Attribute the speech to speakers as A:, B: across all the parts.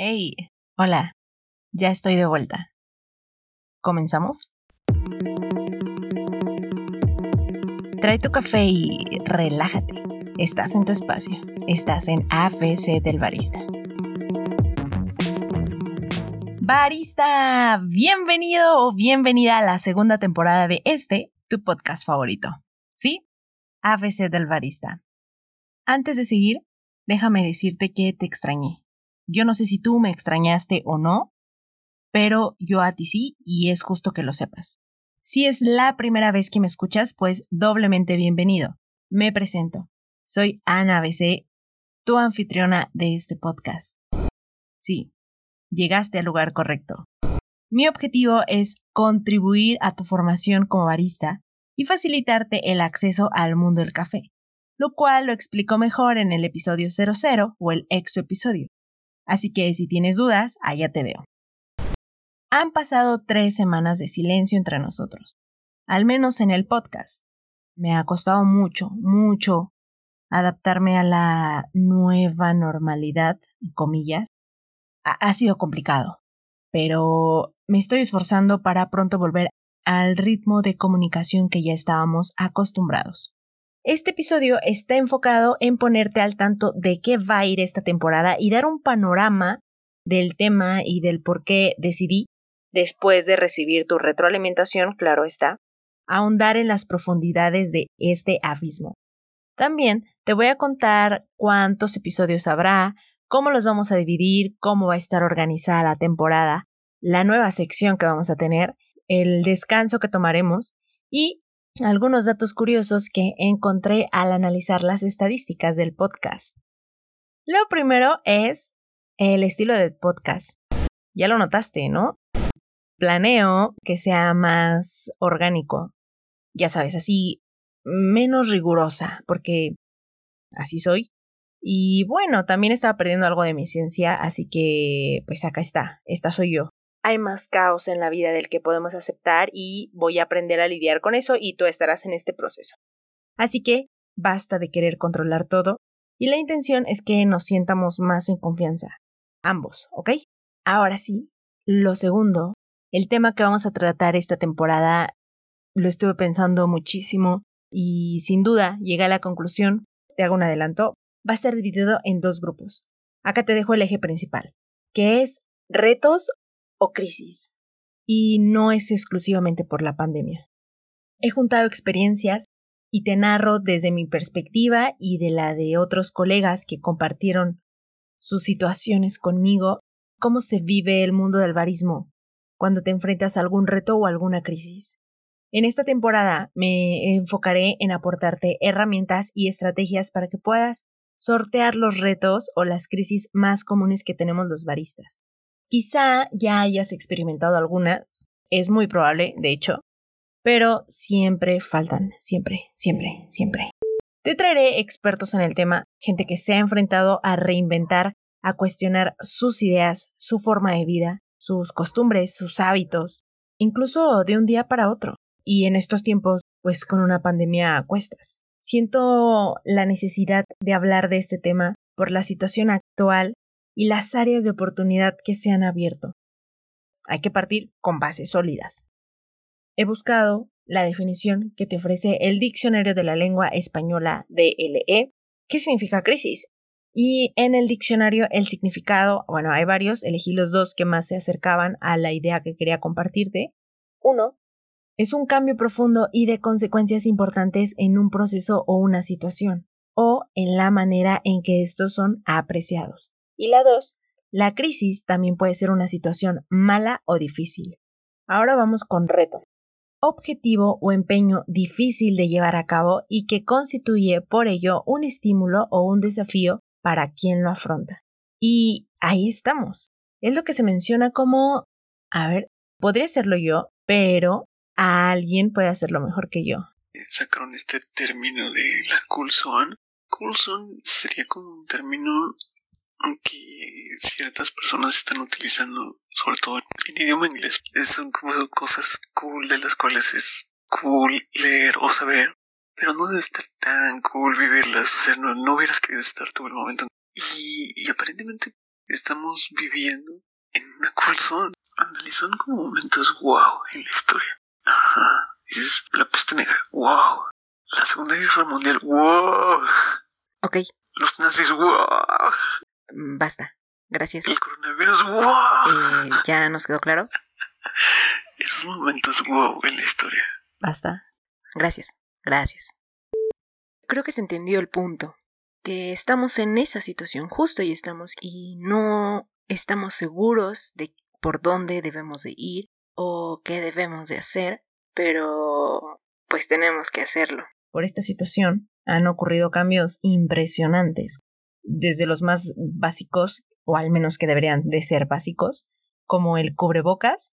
A: Hey, hola, ya estoy de vuelta. ¿Comenzamos? Trae tu café y relájate. Estás en tu espacio. Estás en AFC del Barista. Barista, bienvenido o bienvenida a la segunda temporada de este, tu podcast favorito. ¿Sí? AFC del Barista. Antes de seguir, déjame decirte que te extrañé. Yo no sé si tú me extrañaste o no, pero yo a ti sí y es justo que lo sepas. Si es la primera vez que me escuchas, pues doblemente bienvenido. Me presento. Soy Ana BC, tu anfitriona de este podcast. Sí, llegaste al lugar correcto. Mi objetivo es contribuir a tu formación como barista y facilitarte el acceso al mundo del café, lo cual lo explico mejor en el episodio 00 o el exo episodio. Así que si tienes dudas, allá te veo. Han pasado tres semanas de silencio entre nosotros, al menos en el podcast. Me ha costado mucho, mucho adaptarme a la nueva normalidad, comillas. Ha, ha sido complicado, pero me estoy esforzando para pronto volver al ritmo de comunicación que ya estábamos acostumbrados. Este episodio está enfocado en ponerte al tanto de qué va a ir esta temporada y dar un panorama del tema y del por qué decidí, después de recibir tu retroalimentación, claro está, ahondar en las profundidades de este abismo. También te voy a contar cuántos episodios habrá, cómo los vamos a dividir, cómo va a estar organizada la temporada, la nueva sección que vamos a tener, el descanso que tomaremos y algunos datos curiosos que encontré al analizar las estadísticas del podcast. Lo primero es el estilo del podcast. Ya lo notaste, ¿no? Planeo que sea más orgánico. Ya sabes, así menos rigurosa, porque así soy. Y bueno, también estaba perdiendo algo de mi ciencia, así que pues acá está, esta soy yo hay más caos en la vida del que podemos aceptar y voy a aprender a lidiar con eso y tú estarás en este proceso. Así que basta de querer controlar todo y la intención es que nos sientamos más en confianza. Ambos, ¿ok? Ahora sí, lo segundo, el tema que vamos a tratar esta temporada lo estuve pensando muchísimo y sin duda llegué a la conclusión, te hago un adelanto, va a estar dividido en dos grupos. Acá te dejo el eje principal, que es retos o crisis. Y no es exclusivamente por la pandemia. He juntado experiencias y te narro desde mi perspectiva y de la de otros colegas que compartieron sus situaciones conmigo, cómo se vive el mundo del barismo cuando te enfrentas a algún reto o alguna crisis. En esta temporada me enfocaré en aportarte herramientas y estrategias para que puedas sortear los retos o las crisis más comunes que tenemos los baristas. Quizá ya hayas experimentado algunas, es muy probable, de hecho, pero siempre faltan, siempre, siempre, siempre. Te traeré expertos en el tema, gente que se ha enfrentado a reinventar, a cuestionar sus ideas, su forma de vida, sus costumbres, sus hábitos, incluso de un día para otro. Y en estos tiempos, pues con una pandemia a cuestas. Siento la necesidad de hablar de este tema por la situación actual y las áreas de oportunidad que se han abierto. Hay que partir con bases sólidas. He buscado la definición que te ofrece el Diccionario de la Lengua Española DLE, ¿qué significa crisis? Y en el diccionario el significado, bueno, hay varios, elegí los dos que más se acercaban a la idea que quería compartirte. Uno, es un cambio profundo y de consecuencias importantes en un proceso o una situación, o en la manera en que estos son apreciados. Y la dos, la crisis también puede ser una situación mala o difícil. Ahora vamos con reto. Objetivo o empeño difícil de llevar a cabo y que constituye por ello un estímulo o un desafío para quien lo afronta. Y ahí estamos. Es lo que se menciona como, a ver, podría serlo yo, pero alguien puede hacerlo mejor que yo.
B: Sacaron este término de la Coulson. Coulson sería como un término aunque ciertas personas están utilizando, sobre todo en idioma inglés, son como cosas cool de las cuales es cool leer o saber, pero no debe estar tan cool vivirlas, o sea, no, no hubieras querido estar todo el momento. Y, y aparentemente estamos viviendo en una cool zone. Son como momentos wow en la historia. Ajá. Dices, la peste negra, wow. La Segunda Guerra Mundial, wow.
A: Ok,
B: Los nazis, wow.
A: Mm, basta. Gracias.
B: El coronavirus, wow.
A: Eh, ¿Ya nos quedó claro?
B: Esos momentos wow en la historia.
A: Basta. Gracias. Gracias. Creo que se entendió el punto. Que estamos en esa situación, justo y estamos, y no estamos seguros de por dónde debemos de ir o qué debemos de hacer, pero pues tenemos que hacerlo. Por esta situación han ocurrido cambios impresionantes, desde los más básicos, o al menos que deberían de ser básicos, como el cubrebocas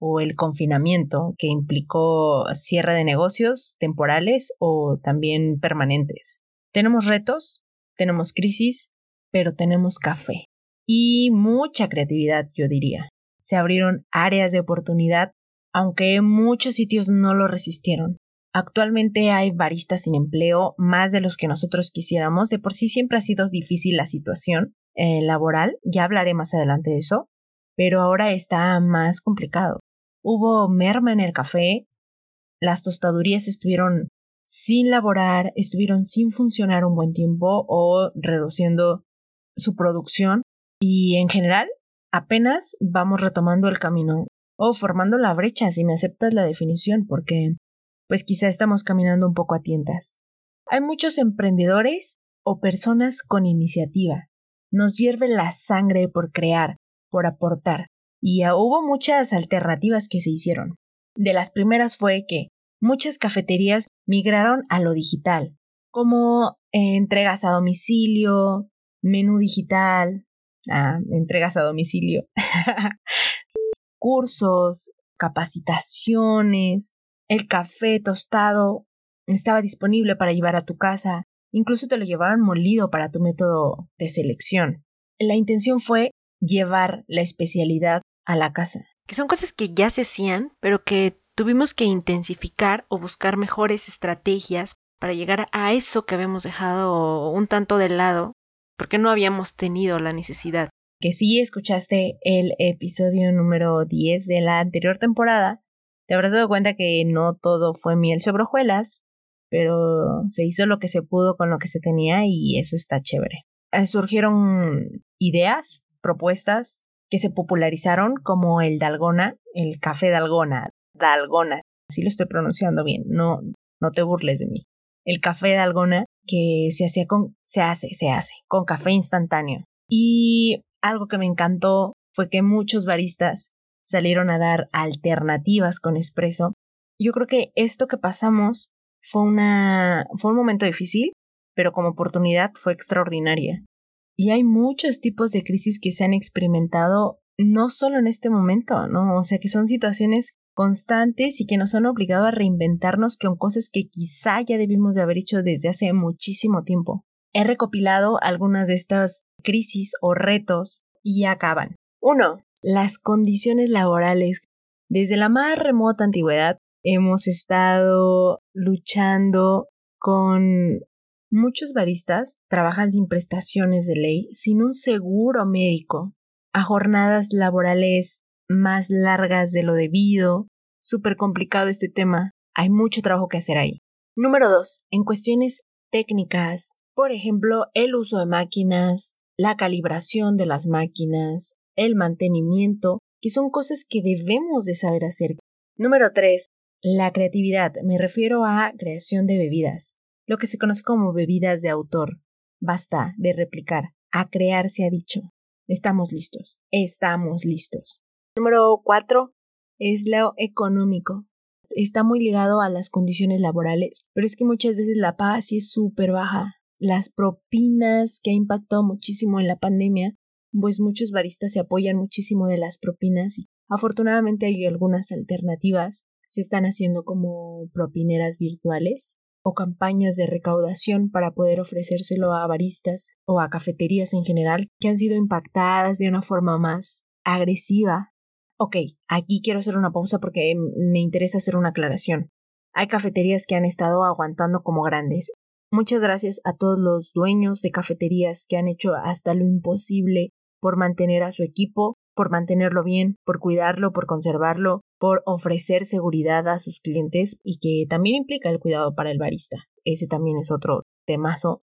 A: o el confinamiento, que implicó cierre de negocios temporales o también permanentes. Tenemos retos, tenemos crisis, pero tenemos café y mucha creatividad, yo diría. Se abrieron áreas de oportunidad, aunque muchos sitios no lo resistieron. Actualmente hay baristas sin empleo, más de los que nosotros quisiéramos. De por sí siempre ha sido difícil la situación eh, laboral, ya hablaré más adelante de eso, pero ahora está más complicado. Hubo merma en el café, las tostadurías estuvieron sin laborar, estuvieron sin funcionar un buen tiempo o reduciendo su producción y en general apenas vamos retomando el camino o formando la brecha si me aceptas la definición porque pues quizá estamos caminando un poco a tientas. Hay muchos emprendedores o personas con iniciativa. Nos hierve la sangre por crear, por aportar, y hubo muchas alternativas que se hicieron. De las primeras fue que muchas cafeterías migraron a lo digital, como eh, entregas a domicilio, menú digital, ah, entregas a domicilio, cursos, capacitaciones, el café tostado estaba disponible para llevar a tu casa, incluso te lo llevaban molido para tu método de selección. La intención fue llevar la especialidad a la casa. Que son cosas que ya se hacían, pero que tuvimos que intensificar o buscar mejores estrategias para llegar a eso que habíamos dejado un tanto de lado, porque no habíamos tenido la necesidad. Que si escuchaste el episodio número 10 de la anterior temporada, te habrás dado cuenta que no todo fue miel sobre hojuelas, pero se hizo lo que se pudo con lo que se tenía y eso está chévere. Eh, surgieron ideas, propuestas que se popularizaron como el dalgona, el café dalgona, dalgona, así lo estoy pronunciando bien, no, no te burles de mí. El café dalgona que se hacía con, se hace, se hace, con café instantáneo. Y algo que me encantó fue que muchos baristas salieron a dar alternativas con espresso. Yo creo que esto que pasamos fue una, fue un momento difícil, pero como oportunidad fue extraordinaria. Y hay muchos tipos de crisis que se han experimentado no solo en este momento, ¿no? O sea, que son situaciones constantes y que nos han obligado a reinventarnos con cosas que quizá ya debimos de haber hecho desde hace muchísimo tiempo. He recopilado algunas de estas crisis o retos y acaban. Uno, las condiciones laborales. Desde la más remota antigüedad hemos estado luchando con Muchos baristas trabajan sin prestaciones de ley, sin un seguro médico, a jornadas laborales más largas de lo debido. Súper complicado este tema. Hay mucho trabajo que hacer ahí. Número dos, en cuestiones técnicas, por ejemplo, el uso de máquinas, la calibración de las máquinas, el mantenimiento, que son cosas que debemos de saber hacer. Número tres, la creatividad. Me refiero a creación de bebidas lo que se conoce como bebidas de autor. Basta de replicar. A crear se ha dicho. Estamos listos. Estamos listos. Número cuatro es lo económico. Está muy ligado a las condiciones laborales, pero es que muchas veces la paga sí es súper baja. Las propinas que ha impactado muchísimo en la pandemia, pues muchos baristas se apoyan muchísimo de las propinas y afortunadamente hay algunas alternativas. Se están haciendo como propineras virtuales o campañas de recaudación para poder ofrecérselo a baristas o a cafeterías en general que han sido impactadas de una forma más agresiva. Ok, aquí quiero hacer una pausa porque me interesa hacer una aclaración. Hay cafeterías que han estado aguantando como grandes. Muchas gracias a todos los dueños de cafeterías que han hecho hasta lo imposible por mantener a su equipo, por mantenerlo bien, por cuidarlo, por conservarlo, por ofrecer seguridad a sus clientes y que también implica el cuidado para el barista. Ese también es otro temazo.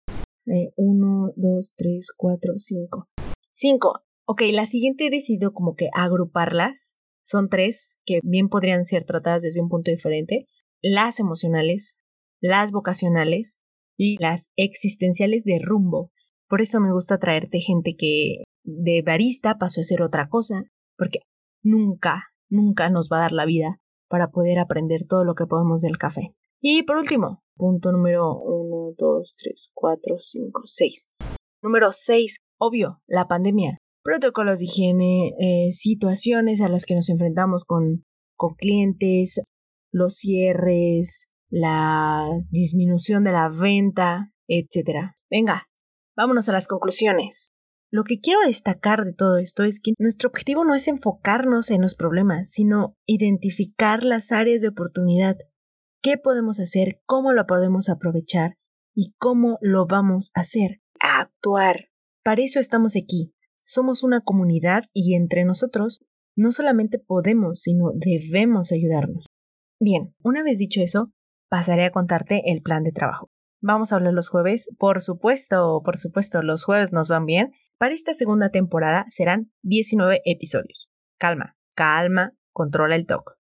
A: Eh, uno, dos, tres, cuatro, cinco. Cinco. Ok, la siguiente he decidido como que agruparlas. Son tres que bien podrían ser tratadas desde un punto diferente. Las emocionales, las vocacionales y las existenciales de rumbo. Por eso me gusta traerte gente que de barista pasó a ser otra cosa, porque nunca, nunca nos va a dar la vida para poder aprender todo lo que podemos del café. Y por último, punto número 1, 2, 3, 4, 5, 6. Número 6, obvio, la pandemia. Protocolos de higiene, eh, situaciones a las que nos enfrentamos con, con clientes, los cierres, la disminución de la venta, etc. Venga, vámonos a las conclusiones. Lo que quiero destacar de todo esto es que nuestro objetivo no es enfocarnos en los problemas, sino identificar las áreas de oportunidad, qué podemos hacer, cómo lo podemos aprovechar y cómo lo vamos a hacer. A actuar. Para eso estamos aquí. Somos una comunidad y entre nosotros no solamente podemos, sino debemos ayudarnos. Bien, una vez dicho eso, pasaré a contarte el plan de trabajo. Vamos a hablar los jueves. Por supuesto, por supuesto, los jueves nos van bien. Para esta segunda temporada serán 19 episodios. Calma, calma, controla el toque.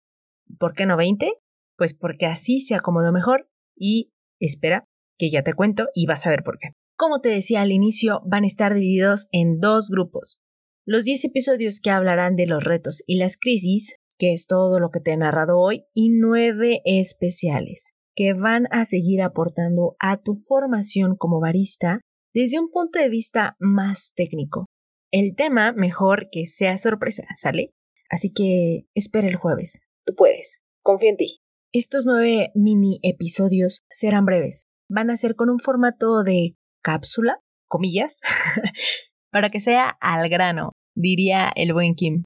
A: ¿Por qué no 20? Pues porque así se acomodó mejor y espera que ya te cuento y vas a ver por qué. Como te decía al inicio, van a estar divididos en dos grupos. Los 10 episodios que hablarán de los retos y las crisis, que es todo lo que te he narrado hoy, y 9 especiales, que van a seguir aportando a tu formación como barista desde un punto de vista más técnico. El tema mejor que sea sorpresa, ¿sale? Así que espera el jueves. Tú puedes. Confía en ti. Estos nueve mini episodios serán breves. Van a ser con un formato de cápsula, comillas, para que sea al grano, diría el buen Kim.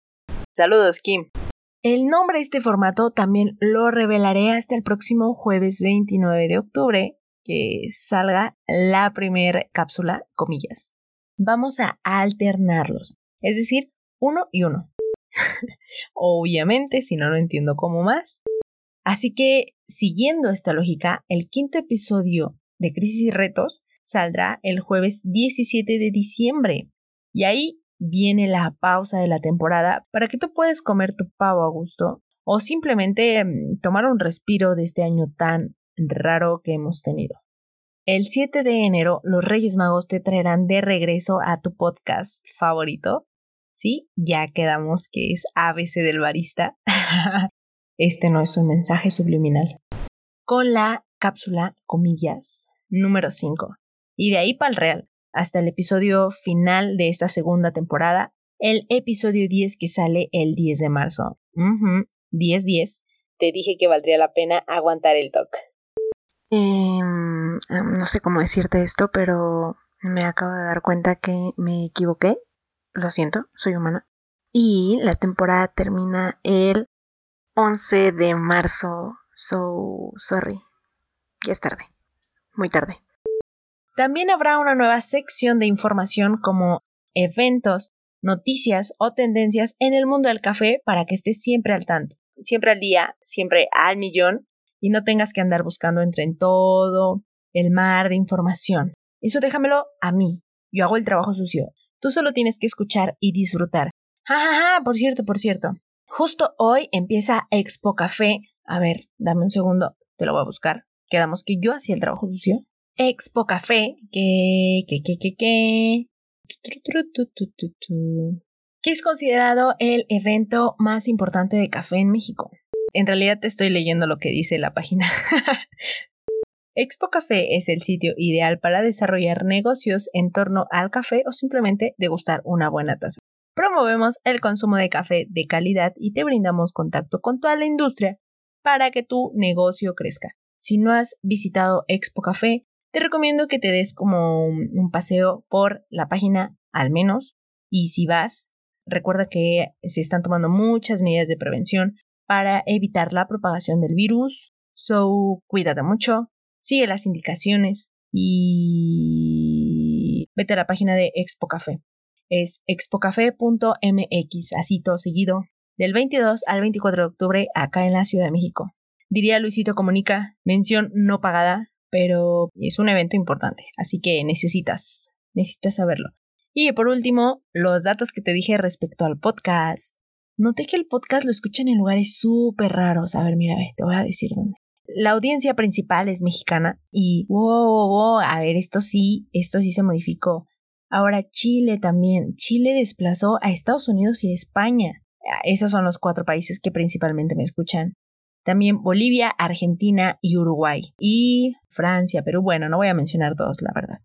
A: Saludos, Kim. El nombre de este formato también lo revelaré hasta el próximo jueves 29 de octubre, que salga la primera cápsula, comillas. Vamos a alternarlos, es decir, uno y uno. Obviamente, si no, no entiendo cómo más. Así que, siguiendo esta lógica, el quinto episodio de Crisis y Retos saldrá el jueves 17 de diciembre. Y ahí viene la pausa de la temporada para que tú puedas comer tu pavo a gusto o simplemente mm, tomar un respiro de este año tan raro que hemos tenido. El 7 de enero, los Reyes Magos te traerán de regreso a tu podcast favorito. Sí, ya quedamos que es ABC del barista. este no es un mensaje subliminal. Con la cápsula, comillas, número 5. Y de ahí para el real, hasta el episodio final de esta segunda temporada, el episodio 10 que sale el 10 de marzo. 10-10. Te dije que valdría la pena aguantar el toque. Em, em, no sé cómo decirte esto, pero me acabo de dar cuenta que me equivoqué. Lo siento, soy humana. Y la temporada termina el 11 de marzo. So sorry. Ya es tarde. Muy tarde. También habrá una nueva sección de información como eventos, noticias o tendencias en el mundo del café para que estés siempre al tanto, siempre al día, siempre al millón y no tengas que andar buscando entre en todo el mar de información. Eso déjamelo a mí. Yo hago el trabajo sucio. Tú solo tienes que escuchar y disfrutar. Ja, ja, ja, por cierto, por cierto. Justo hoy empieza Expo Café. A ver, dame un segundo, te lo voy a buscar. Quedamos que yo hacía el trabajo sucio. Expo Café, que, que, que, que, que. Que es considerado el evento más importante de café en México. En realidad te estoy leyendo lo que dice la página. Expo Café es el sitio ideal para desarrollar negocios en torno al café o simplemente degustar una buena taza. Promovemos el consumo de café de calidad y te brindamos contacto con toda la industria para que tu negocio crezca. Si no has visitado Expo Café, te recomiendo que te des como un paseo por la página al menos. Y si vas, recuerda que se están tomando muchas medidas de prevención para evitar la propagación del virus. So, cuídate mucho, sigue las indicaciones y vete a la página de Expo Café. es expocafé.mx, así todo seguido, del 22 al 24 de octubre acá en la Ciudad de México. Diría Luisito Comunica, mención no pagada, pero es un evento importante, así que necesitas, necesitas saberlo. Y por último, los datos que te dije respecto al podcast. Noté que el podcast lo escuchan en lugares súper raros. A ver, mira, te voy a decir dónde. La audiencia principal es mexicana y, wow, wow, a ver, esto sí, esto sí se modificó. Ahora Chile también. Chile desplazó a Estados Unidos y España. Esos son los cuatro países que principalmente me escuchan. También Bolivia, Argentina y Uruguay. Y Francia, Perú. Bueno, no voy a mencionar todos, la verdad.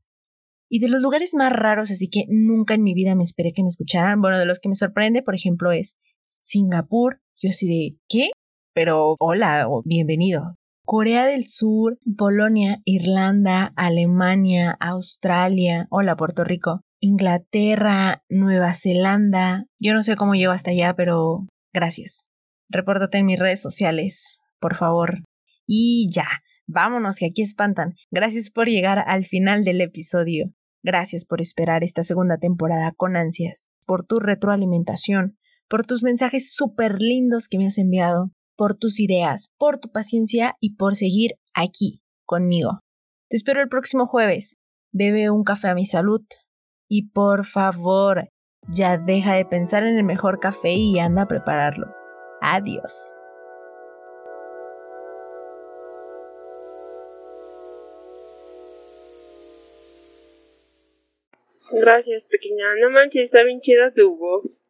A: Y de los lugares más raros, así que nunca en mi vida me esperé que me escucharan. Bueno, de los que me sorprende, por ejemplo, es Singapur. Yo así de, ¿qué? Pero hola o bienvenido. Corea del Sur, Polonia, Irlanda, Alemania, Australia, hola Puerto Rico, Inglaterra, Nueva Zelanda. Yo no sé cómo llego hasta allá, pero gracias. Repórtate en mis redes sociales, por favor. Y ya, vámonos que aquí espantan. Gracias por llegar al final del episodio. Gracias por esperar esta segunda temporada con ansias, por tu retroalimentación, por tus mensajes súper lindos que me has enviado, por tus ideas, por tu paciencia y por seguir aquí conmigo. Te espero el próximo jueves. Bebe un café a mi salud. Y por favor, ya deja de pensar en el mejor café y anda a prepararlo. Adiós.
C: Gracias, pequeña. No manches, está bien chida tu voz.